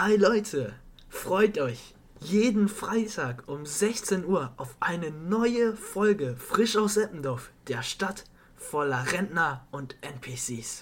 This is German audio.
Hi Leute, freut euch jeden Freitag um 16 Uhr auf eine neue Folge Frisch aus Eppendorf, der Stadt voller Rentner und NPCs.